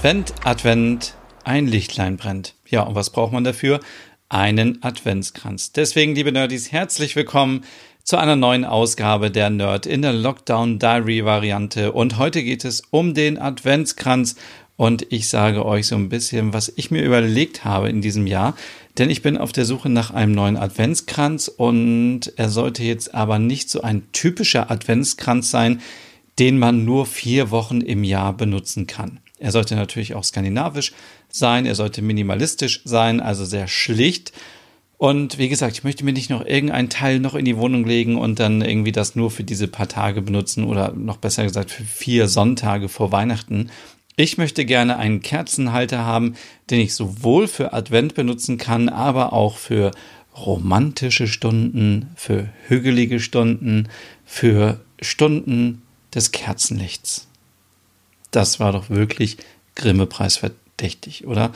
Advent, Advent, ein Lichtlein brennt. Ja, und was braucht man dafür? Einen Adventskranz. Deswegen, liebe Nerdies, herzlich willkommen zu einer neuen Ausgabe der Nerd in der Lockdown Diary Variante. Und heute geht es um den Adventskranz. Und ich sage euch so ein bisschen, was ich mir überlegt habe in diesem Jahr. Denn ich bin auf der Suche nach einem neuen Adventskranz und er sollte jetzt aber nicht so ein typischer Adventskranz sein, den man nur vier Wochen im Jahr benutzen kann. Er sollte natürlich auch skandinavisch sein, er sollte minimalistisch sein, also sehr schlicht. Und wie gesagt, ich möchte mir nicht noch irgendein Teil noch in die Wohnung legen und dann irgendwie das nur für diese paar Tage benutzen oder noch besser gesagt für vier Sonntage vor Weihnachten. Ich möchte gerne einen Kerzenhalter haben, den ich sowohl für Advent benutzen kann, aber auch für romantische Stunden, für hügelige Stunden, für Stunden des Kerzenlichts das war doch wirklich Grimme-Preis verdächtig, oder?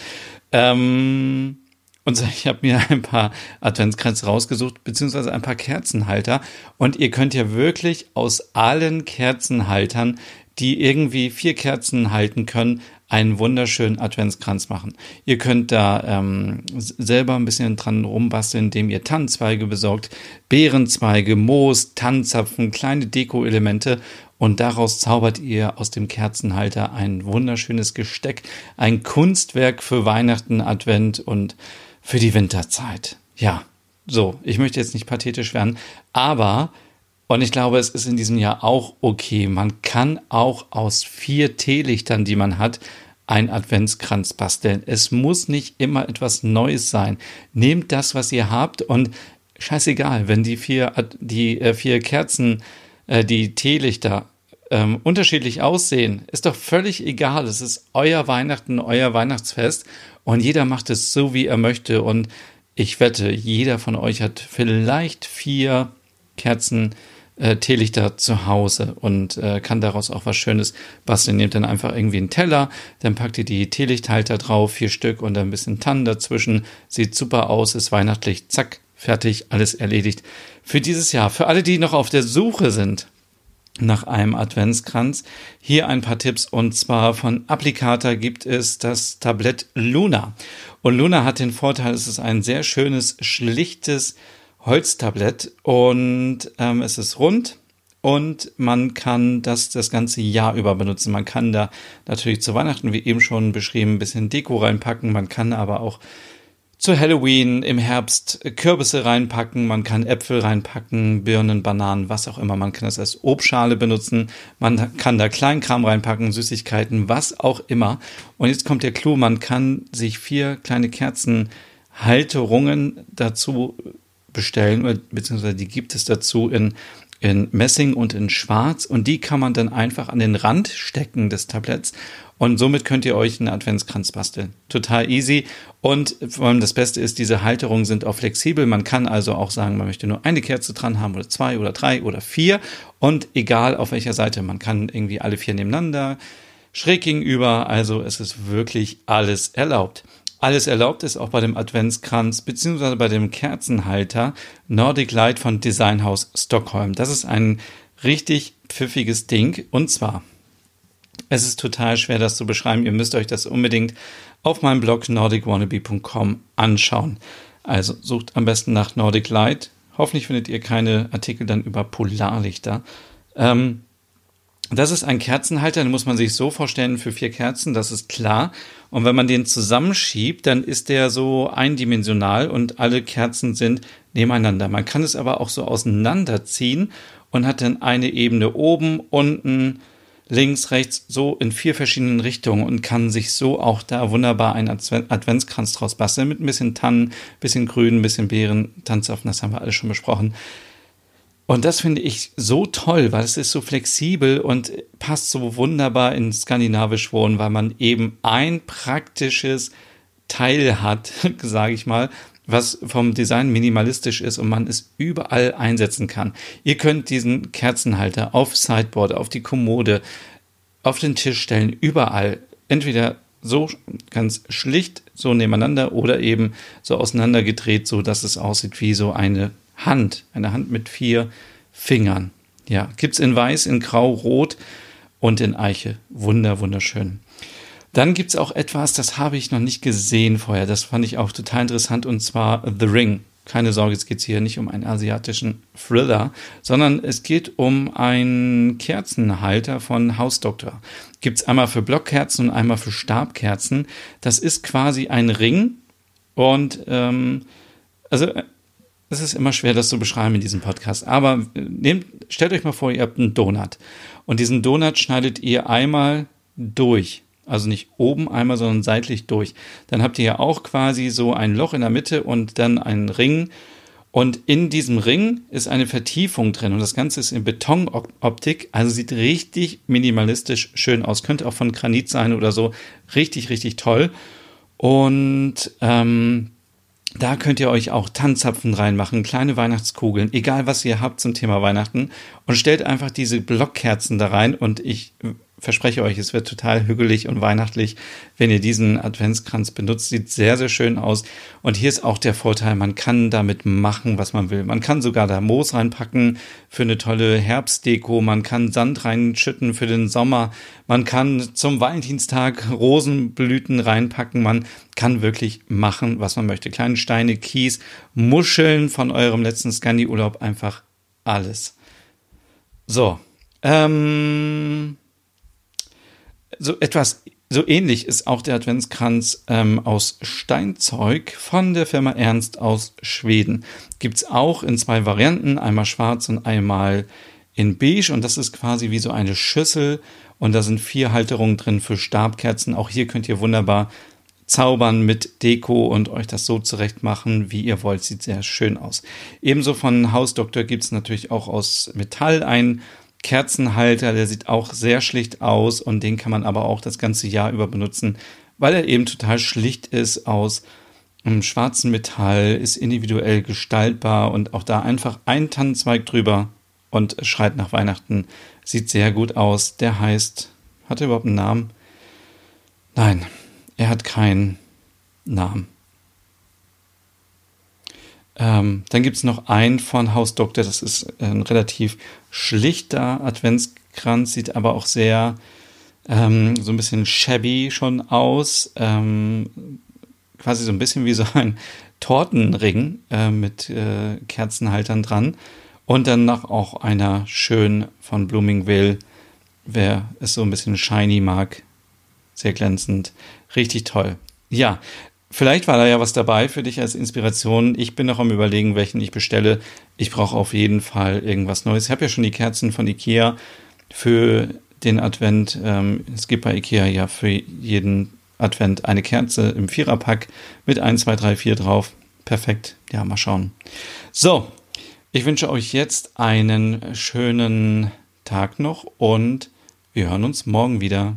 Ähm, und ich habe mir ein paar Adventskränze rausgesucht, beziehungsweise ein paar Kerzenhalter. Und ihr könnt ja wirklich aus allen Kerzenhaltern, die irgendwie vier Kerzen halten können, einen wunderschönen Adventskranz machen. Ihr könnt da ähm, selber ein bisschen dran rumbasteln, indem ihr Tannenzweige besorgt, Beerenzweige, Moos, Tannenzapfen, kleine Deko-Elemente und daraus zaubert ihr aus dem Kerzenhalter ein wunderschönes Gesteck, ein Kunstwerk für Weihnachten, Advent und für die Winterzeit. Ja, so, ich möchte jetzt nicht pathetisch werden, aber, und ich glaube, es ist in diesem Jahr auch okay, man kann auch aus vier Teelichtern, die man hat, ein Adventskranz basteln. Es muss nicht immer etwas Neues sein. Nehmt das, was ihr habt und scheißegal, wenn die vier, die äh, vier Kerzen, äh, die Teelichter ähm, unterschiedlich aussehen, ist doch völlig egal. Es ist euer Weihnachten, euer Weihnachtsfest und jeder macht es so, wie er möchte. Und ich wette, jeder von euch hat vielleicht vier Kerzen äh, Teelichter zu Hause und äh, kann daraus auch was Schönes basteln. Nehmt dann einfach irgendwie einen Teller, dann packt ihr die Teelichthalter drauf, vier Stück und ein bisschen Tannen dazwischen. Sieht super aus, ist weihnachtlich, zack, fertig, alles erledigt. Für dieses Jahr, für alle, die noch auf der Suche sind nach einem Adventskranz. Hier ein paar Tipps und zwar von Applicata gibt es das Tablett Luna. Und Luna hat den Vorteil, es ist ein sehr schönes, schlichtes Holztablett und ähm, es ist rund und man kann das das ganze Jahr über benutzen. Man kann da natürlich zu Weihnachten, wie eben schon beschrieben, ein bisschen Deko reinpacken. Man kann aber auch zu Halloween im Herbst Kürbisse reinpacken, man kann Äpfel reinpacken, Birnen, Bananen, was auch immer. Man kann das als Obstschale benutzen, man kann da Kleinkram reinpacken, Süßigkeiten, was auch immer. Und jetzt kommt der Clou, man kann sich vier kleine Kerzenhalterungen dazu bestellen, beziehungsweise die gibt es dazu in in Messing und in Schwarz und die kann man dann einfach an den Rand stecken des Tabletts und somit könnt ihr euch einen Adventskranz basteln. Total easy und vor allem das Beste ist, diese Halterungen sind auch flexibel. Man kann also auch sagen, man möchte nur eine Kerze dran haben oder zwei oder drei oder vier und egal auf welcher Seite, man kann irgendwie alle vier nebeneinander, schräg gegenüber, also es ist wirklich alles erlaubt. Alles erlaubt ist auch bei dem Adventskranz bzw. bei dem Kerzenhalter Nordic Light von Designhaus Stockholm. Das ist ein richtig pfiffiges Ding und zwar es ist total schwer, das zu beschreiben. Ihr müsst euch das unbedingt auf meinem Blog nordicwannabe.com anschauen. Also sucht am besten nach Nordic Light. Hoffentlich findet ihr keine Artikel dann über Polarlichter. Ähm, das ist ein Kerzenhalter, den muss man sich so vorstellen für vier Kerzen, das ist klar. Und wenn man den zusammenschiebt, dann ist der so eindimensional und alle Kerzen sind nebeneinander. Man kann es aber auch so auseinanderziehen und hat dann eine Ebene oben, unten, links, rechts, so in vier verschiedenen Richtungen und kann sich so auch da wunderbar einen Adventskranz draus basteln mit ein bisschen Tannen, bisschen Grün, ein bisschen Beeren, Tanzapfen, das haben wir alles schon besprochen. Und das finde ich so toll, weil es ist so flexibel und passt so wunderbar in skandinavisch Wohnen, weil man eben ein praktisches Teil hat, sage ich mal, was vom Design minimalistisch ist und man es überall einsetzen kann. Ihr könnt diesen Kerzenhalter auf Sideboard, auf die Kommode, auf den Tisch stellen, überall. Entweder so ganz schlicht so nebeneinander oder eben so auseinandergedreht, so dass es aussieht wie so eine Hand, eine Hand mit vier Fingern. Ja, gibt's in weiß, in grau, rot und in Eiche. Wunder, wunderschön. Dann gibt es auch etwas, das habe ich noch nicht gesehen vorher. Das fand ich auch total interessant und zwar The Ring. Keine Sorge, es geht hier nicht um einen asiatischen Thriller, sondern es geht um einen Kerzenhalter von Hausdoktor. Gibt es einmal für Blockkerzen und einmal für Stabkerzen. Das ist quasi ein Ring und ähm, also es ist immer schwer, das zu beschreiben in diesem Podcast. Aber nehmt, stellt euch mal vor, ihr habt einen Donut und diesen Donut schneidet ihr einmal durch also nicht oben einmal, sondern seitlich durch. Dann habt ihr ja auch quasi so ein Loch in der Mitte und dann einen Ring. Und in diesem Ring ist eine Vertiefung drin und das Ganze ist in Betonoptik, also sieht richtig minimalistisch schön aus. Könnte auch von Granit sein oder so. Richtig, richtig toll. Und ähm, da könnt ihr euch auch Tanzzapfen reinmachen, kleine Weihnachtskugeln, egal was ihr habt zum Thema Weihnachten. Und stellt einfach diese Blockkerzen da rein und ich verspreche euch, es wird total hügelig und weihnachtlich, wenn ihr diesen Adventskranz benutzt. Sieht sehr, sehr schön aus. Und hier ist auch der Vorteil, man kann damit machen, was man will. Man kann sogar da Moos reinpacken für eine tolle Herbstdeko. Man kann Sand reinschütten für den Sommer. Man kann zum Valentinstag Rosenblüten reinpacken. Man kann wirklich machen, was man möchte. Kleine Steine, Kies, Muscheln von eurem letzten Scandi-Urlaub, einfach alles. So. Ähm, so etwas so ähnlich ist auch der Adventskranz ähm, aus Steinzeug von der Firma Ernst aus Schweden. Gibt es auch in zwei Varianten, einmal schwarz und einmal in beige. Und das ist quasi wie so eine Schüssel. Und da sind vier Halterungen drin für Stabkerzen. Auch hier könnt ihr wunderbar zaubern mit Deko und euch das so zurecht machen, wie ihr wollt. Sieht sehr schön aus. Ebenso von Hausdoktor gibt es natürlich auch aus Metall ein Kerzenhalter, der sieht auch sehr schlicht aus und den kann man aber auch das ganze Jahr über benutzen, weil er eben total schlicht ist aus einem schwarzen Metall, ist individuell gestaltbar und auch da einfach ein Tannenzweig drüber und schreit nach Weihnachten. Sieht sehr gut aus. Der heißt, hat er überhaupt einen Namen? Nein, er hat keinen Namen. Ähm, dann gibt es noch einen von Haus Doktor, das ist ein relativ schlichter Adventskranz, sieht aber auch sehr ähm, so ein bisschen shabby schon aus. Ähm, quasi so ein bisschen wie so ein Tortenring äh, mit äh, Kerzenhaltern dran. Und dann noch auch einer schön von Bloomingville, wer es so ein bisschen shiny mag. Sehr glänzend. Richtig toll. Ja, Vielleicht war da ja was dabei für dich als Inspiration. Ich bin noch am überlegen, welchen ich bestelle. Ich brauche auf jeden Fall irgendwas Neues. Ich habe ja schon die Kerzen von Ikea für den Advent. Ähm, es gibt bei Ikea ja für jeden Advent eine Kerze im Viererpack mit 1, 2, 3, 4 drauf. Perfekt. Ja, mal schauen. So, ich wünsche euch jetzt einen schönen Tag noch und wir hören uns morgen wieder.